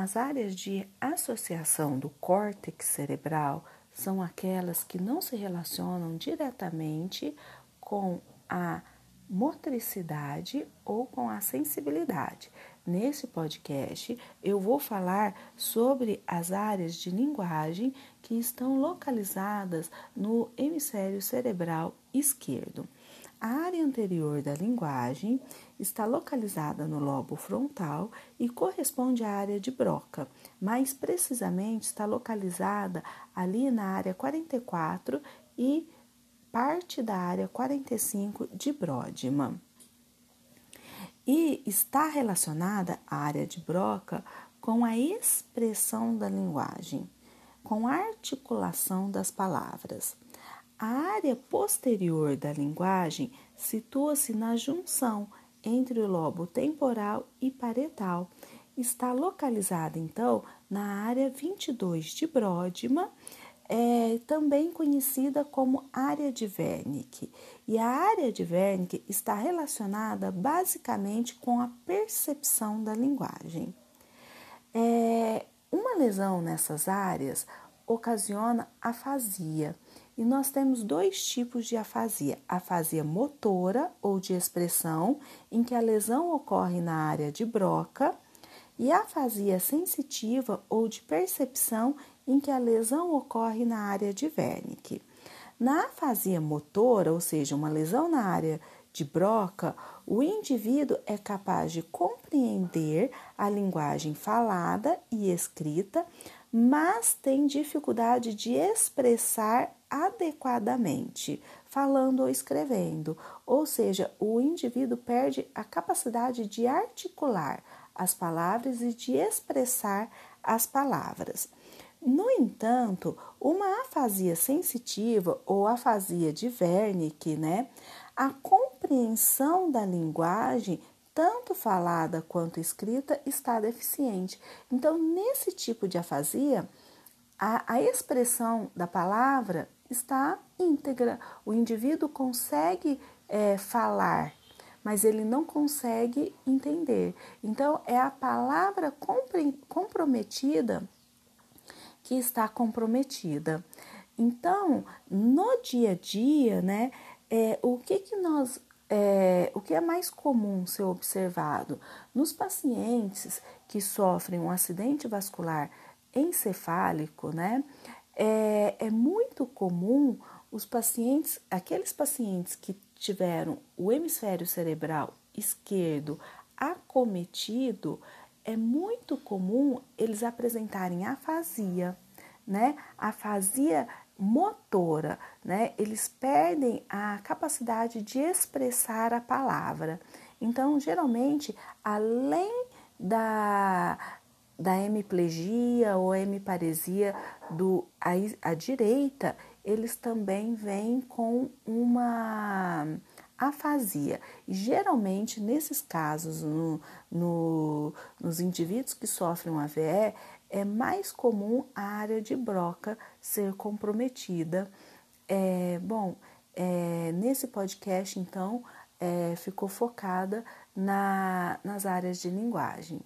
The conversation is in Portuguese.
As áreas de associação do córtex cerebral são aquelas que não se relacionam diretamente com a motricidade ou com a sensibilidade. Nesse podcast, eu vou falar sobre as áreas de linguagem que estão localizadas no hemisfério cerebral esquerdo. A área anterior da linguagem está localizada no lobo frontal e corresponde à área de Broca. Mais precisamente, está localizada ali na área 44 e parte da área 45 de Brodmann. E está relacionada a área de Broca com a expressão da linguagem, com a articulação das palavras. A área posterior da linguagem situa-se na junção entre o lobo temporal e parietal. Está localizada, então, na área 22 de Brodmann, é, também conhecida como área de Wernicke. E a área de Wernicke está relacionada basicamente com a percepção da linguagem. É, uma lesão nessas áreas ocasiona afasia e nós temos dois tipos de afasia: afasia motora ou de expressão, em que a lesão ocorre na área de Broca, e afasia sensitiva ou de percepção, em que a lesão ocorre na área de Wernicke. Na afasia motora, ou seja, uma lesão na área de Broca, o indivíduo é capaz de compreender a linguagem falada e escrita, mas tem dificuldade de expressar adequadamente, falando ou escrevendo, ou seja, o indivíduo perde a capacidade de articular as palavras e de expressar as palavras. No entanto, uma afasia sensitiva ou afasia de Wernicke, né, a compreensão da linguagem tanto falada quanto escrita, está deficiente. Então, nesse tipo de afasia, a, a expressão da palavra está íntegra. O indivíduo consegue é, falar, mas ele não consegue entender. Então, é a palavra comprometida que está comprometida. Então, no dia a dia, né, é, o que, que nós é, o que é mais comum ser observado nos pacientes que sofrem um acidente vascular encefálico, né? É, é muito comum os pacientes, aqueles pacientes que tiveram o hemisfério cerebral esquerdo acometido, é muito comum eles apresentarem afasia, né? Afasia motora, né? Eles perdem a capacidade de expressar a palavra. Então, geralmente, além da, da hemiplegia ou hemiparesia do à, à direita, eles também vêm com uma afasia. E geralmente, nesses casos, no, no, nos indivíduos que sofrem um AVE, é mais comum a área de broca ser comprometida. É, bom, é, nesse podcast, então, é, ficou focada na, nas áreas de linguagem.